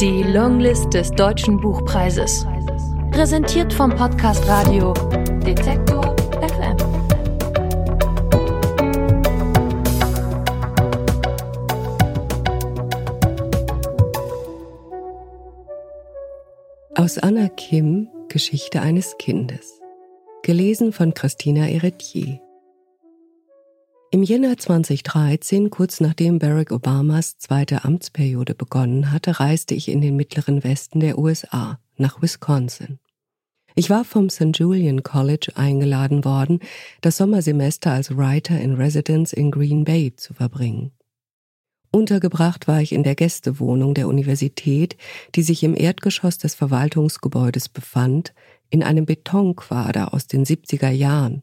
Die Longlist des Deutschen Buchpreises. Präsentiert vom Podcast Radio Detektor FM. Aus Anna Kim Geschichte eines Kindes. Gelesen von Christina Eretier. Im Jänner 2013, kurz nachdem Barack Obamas zweite Amtsperiode begonnen hatte, reiste ich in den mittleren Westen der USA, nach Wisconsin. Ich war vom St. Julian College eingeladen worden, das Sommersemester als Writer in Residence in Green Bay zu verbringen. Untergebracht war ich in der Gästewohnung der Universität, die sich im Erdgeschoss des Verwaltungsgebäudes befand, in einem Betonquader aus den 70er Jahren.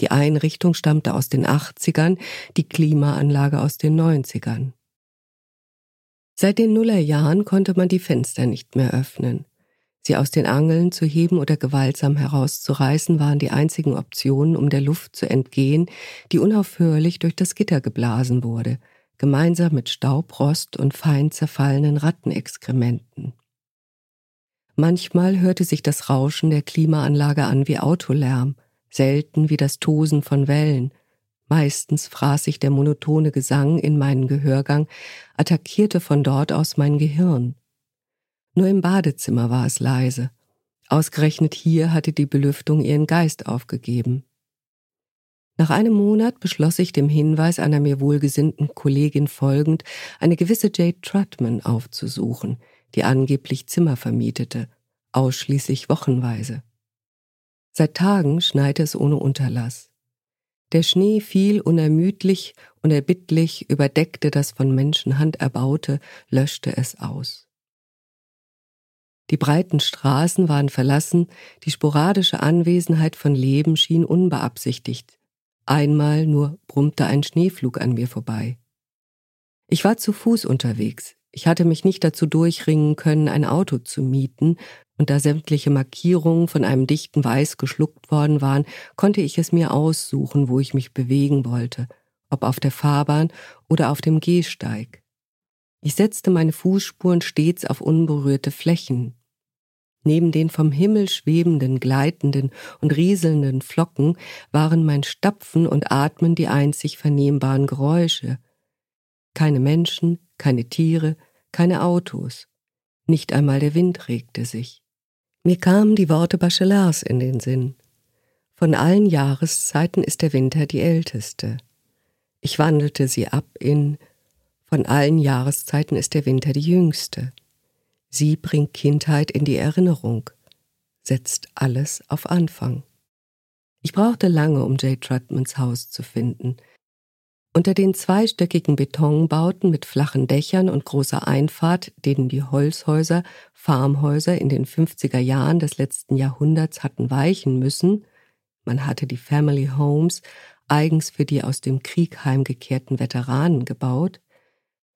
Die Einrichtung stammte aus den 80ern, die Klimaanlage aus den 90ern. Seit den Nullerjahren konnte man die Fenster nicht mehr öffnen. Sie aus den Angeln zu heben oder gewaltsam herauszureißen waren die einzigen Optionen, um der Luft zu entgehen, die unaufhörlich durch das Gitter geblasen wurde, gemeinsam mit Staub, Rost und fein zerfallenen Rattenexkrementen. Manchmal hörte sich das Rauschen der Klimaanlage an wie Autolärm, selten wie das Tosen von Wellen. Meistens fraß sich der monotone Gesang in meinen Gehörgang, attackierte von dort aus mein Gehirn. Nur im Badezimmer war es leise. Ausgerechnet hier hatte die Belüftung ihren Geist aufgegeben. Nach einem Monat beschloss ich dem Hinweis einer mir wohlgesinnten Kollegin folgend, eine gewisse Jade Trutman aufzusuchen, die angeblich Zimmer vermietete, ausschließlich wochenweise. Seit Tagen schneite es ohne Unterlass. Der Schnee fiel unermüdlich, unerbittlich, überdeckte das von Menschenhand erbaute, löschte es aus. Die breiten Straßen waren verlassen, die sporadische Anwesenheit von Leben schien unbeabsichtigt. Einmal nur brummte ein Schneeflug an mir vorbei. Ich war zu Fuß unterwegs. Ich hatte mich nicht dazu durchringen können, ein Auto zu mieten, und da sämtliche Markierungen von einem dichten Weiß geschluckt worden waren, konnte ich es mir aussuchen, wo ich mich bewegen wollte, ob auf der Fahrbahn oder auf dem Gehsteig. Ich setzte meine Fußspuren stets auf unberührte Flächen. Neben den vom Himmel schwebenden, gleitenden und rieselnden Flocken waren mein Stapfen und Atmen die einzig vernehmbaren Geräusche. Keine Menschen, keine Tiere, keine Autos. Nicht einmal der Wind regte sich. Mir kamen die Worte Bachelars in den Sinn. Von allen Jahreszeiten ist der Winter die älteste. Ich wandelte sie ab in Von allen Jahreszeiten ist der Winter die jüngste. Sie bringt Kindheit in die Erinnerung, setzt alles auf Anfang. Ich brauchte lange, um Jay Trutmans Haus zu finden. Unter den zweistöckigen Betonbauten mit flachen Dächern und großer Einfahrt, denen die Holzhäuser, Farmhäuser in den 50er Jahren des letzten Jahrhunderts hatten weichen müssen, man hatte die Family Homes eigens für die aus dem Krieg heimgekehrten Veteranen gebaut,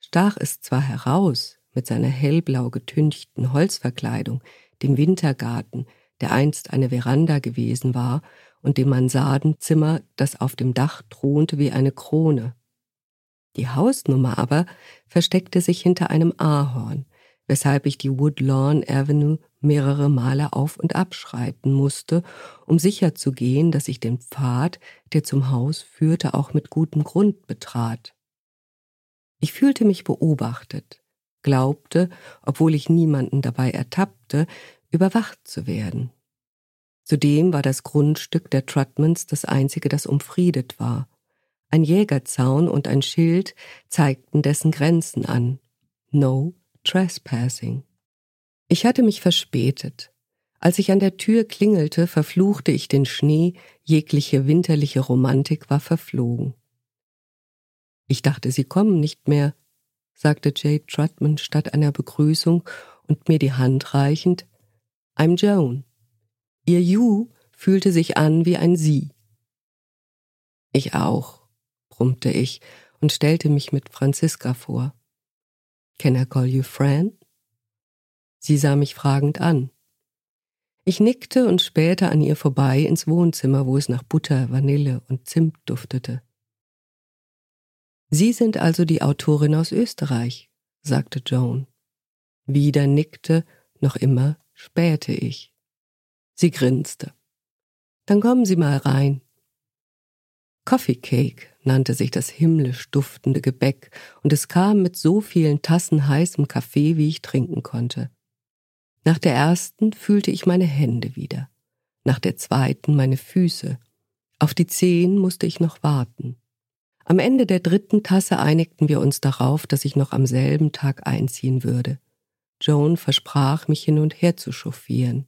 stach es zwar heraus mit seiner hellblau getünchten Holzverkleidung, dem Wintergarten, der einst eine Veranda gewesen war und dem Mansardenzimmer, das auf dem Dach thronte wie eine Krone. Die Hausnummer aber versteckte sich hinter einem Ahorn, weshalb ich die Woodlawn Avenue mehrere Male auf und abschreiten musste, um sicherzugehen, dass ich den Pfad, der zum Haus führte, auch mit gutem Grund betrat. Ich fühlte mich beobachtet, glaubte, obwohl ich niemanden dabei ertappte, überwacht zu werden. Zudem war das Grundstück der Trutmans das einzige, das umfriedet war. Ein Jägerzaun und ein Schild zeigten dessen Grenzen an. No trespassing. Ich hatte mich verspätet. Als ich an der Tür klingelte, verfluchte ich den Schnee, jegliche winterliche Romantik war verflogen. Ich dachte, Sie kommen nicht mehr, sagte Jade Trutman statt einer Begrüßung und mir die Hand reichend. I'm Joan. Ihr You fühlte sich an wie ein Sie. Ich auch, brummte ich und stellte mich mit Franziska vor. Can I call you Fran? Sie sah mich fragend an. Ich nickte und spähte an ihr vorbei ins Wohnzimmer, wo es nach Butter, Vanille und Zimt duftete. Sie sind also die Autorin aus Österreich, sagte Joan. Wieder nickte, noch immer spähte ich. Sie grinste. Dann kommen Sie mal rein. Coffee Cake nannte sich das himmlisch duftende Gebäck, und es kam mit so vielen Tassen heißem Kaffee, wie ich trinken konnte. Nach der ersten fühlte ich meine Hände wieder, nach der zweiten meine Füße. Auf die Zehen musste ich noch warten. Am Ende der dritten Tasse einigten wir uns darauf, dass ich noch am selben Tag einziehen würde. Joan versprach, mich hin und her zu chauffieren.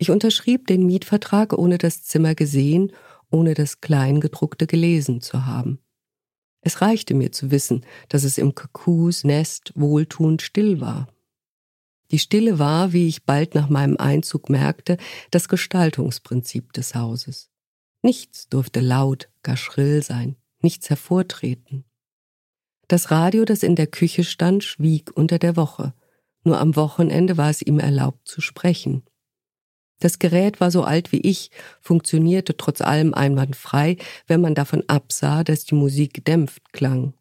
Ich unterschrieb den Mietvertrag, ohne das Zimmer gesehen, ohne das Kleingedruckte gelesen zu haben. Es reichte mir zu wissen, dass es im Kakus Nest wohltuend still war. Die Stille war, wie ich bald nach meinem Einzug merkte, das Gestaltungsprinzip des Hauses. Nichts durfte laut, gar schrill sein, nichts hervortreten. Das Radio, das in der Küche stand, schwieg unter der Woche, nur am Wochenende war es ihm erlaubt zu sprechen. Das Gerät war so alt wie ich, funktionierte trotz allem einwandfrei, wenn man davon absah, dass die Musik gedämpft klang.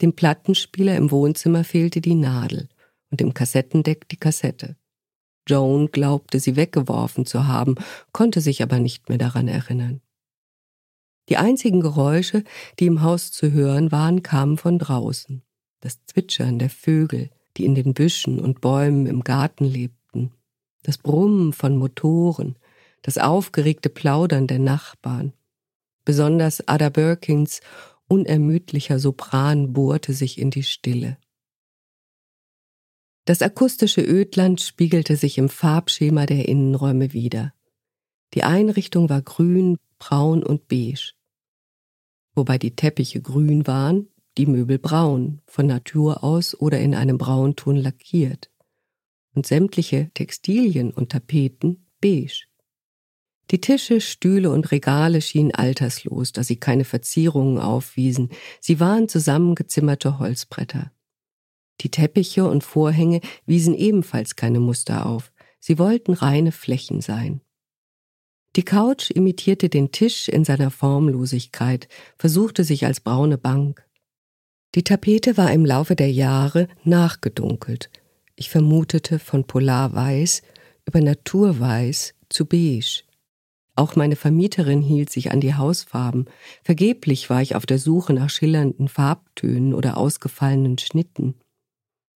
Dem Plattenspieler im Wohnzimmer fehlte die Nadel und dem Kassettendeck die Kassette. Joan glaubte, sie weggeworfen zu haben, konnte sich aber nicht mehr daran erinnern. Die einzigen Geräusche, die im Haus zu hören waren, kamen von draußen. Das Zwitschern der Vögel, die in den Büschen und Bäumen im Garten lebten, das Brummen von Motoren, das aufgeregte Plaudern der Nachbarn. Besonders Ada Birkins unermüdlicher Sopran bohrte sich in die Stille. Das akustische Ödland spiegelte sich im Farbschema der Innenräume wider. Die Einrichtung war grün, braun und beige. Wobei die Teppiche grün waren, die Möbel braun, von Natur aus oder in einem Braunton lackiert. Und sämtliche Textilien und Tapeten beige. Die Tische, Stühle und Regale schienen alterslos, da sie keine Verzierungen aufwiesen. Sie waren zusammengezimmerte Holzbretter. Die Teppiche und Vorhänge wiesen ebenfalls keine Muster auf. Sie wollten reine Flächen sein. Die Couch imitierte den Tisch in seiner Formlosigkeit, versuchte sich als braune Bank. Die Tapete war im Laufe der Jahre nachgedunkelt. Ich vermutete von Polarweiß über Naturweiß zu beige. Auch meine Vermieterin hielt sich an die Hausfarben. Vergeblich war ich auf der Suche nach schillernden Farbtönen oder ausgefallenen Schnitten.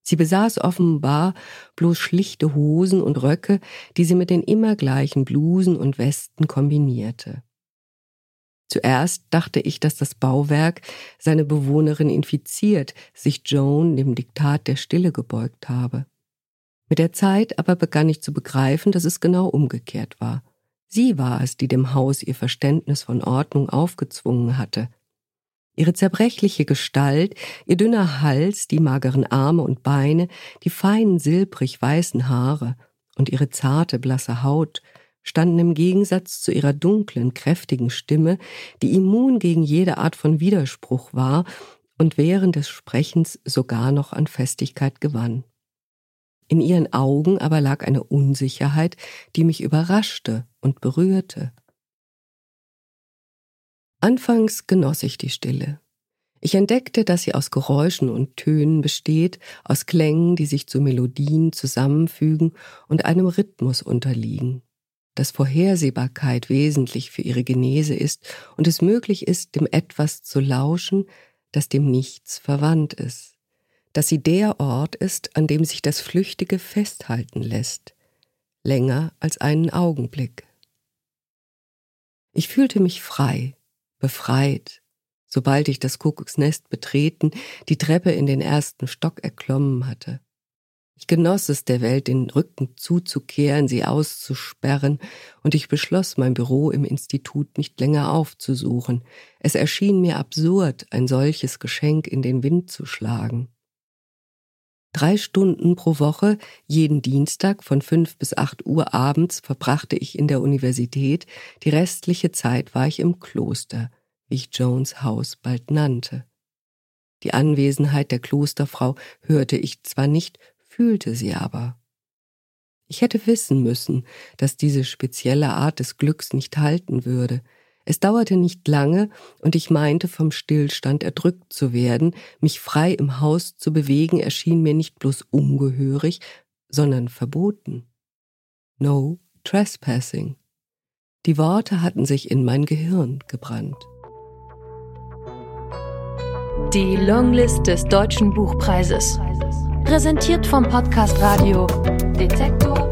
Sie besaß offenbar bloß schlichte Hosen und Röcke, die sie mit den immer gleichen Blusen und Westen kombinierte. Zuerst dachte ich, dass das Bauwerk seine Bewohnerin infiziert, sich Joan dem Diktat der Stille gebeugt habe. Mit der Zeit aber begann ich zu begreifen, dass es genau umgekehrt war. Sie war es, die dem Haus ihr Verständnis von Ordnung aufgezwungen hatte. Ihre zerbrechliche Gestalt, ihr dünner Hals, die mageren Arme und Beine, die feinen silbrig weißen Haare und ihre zarte blasse Haut standen im Gegensatz zu ihrer dunklen, kräftigen Stimme, die immun gegen jede Art von Widerspruch war und während des Sprechens sogar noch an Festigkeit gewann. In ihren Augen aber lag eine Unsicherheit, die mich überraschte und berührte. Anfangs genoss ich die Stille. Ich entdeckte, dass sie aus Geräuschen und Tönen besteht, aus Klängen, die sich zu Melodien zusammenfügen und einem Rhythmus unterliegen dass Vorhersehbarkeit wesentlich für ihre Genese ist und es möglich ist, dem etwas zu lauschen, das dem Nichts verwandt ist, dass sie der Ort ist, an dem sich das Flüchtige festhalten lässt, länger als einen Augenblick. Ich fühlte mich frei, befreit, sobald ich das Kuckucksnest betreten, die Treppe in den ersten Stock erklommen hatte. Ich genoss es der Welt den Rücken zuzukehren, sie auszusperren, und ich beschloss, mein Büro im Institut nicht länger aufzusuchen. Es erschien mir absurd, ein solches Geschenk in den Wind zu schlagen. Drei Stunden pro Woche, jeden Dienstag von fünf bis acht Uhr abends verbrachte ich in der Universität, die restliche Zeit war ich im Kloster, wie ich Jones Haus bald nannte. Die Anwesenheit der Klosterfrau hörte ich zwar nicht, fühlte sie aber. Ich hätte wissen müssen, dass diese spezielle Art des Glücks nicht halten würde. Es dauerte nicht lange, und ich meinte, vom Stillstand erdrückt zu werden, mich frei im Haus zu bewegen, erschien mir nicht bloß ungehörig, sondern verboten. No trespassing. Die Worte hatten sich in mein Gehirn gebrannt. Die Longlist des Deutschen Buchpreises. Präsentiert vom Podcast Radio Detektor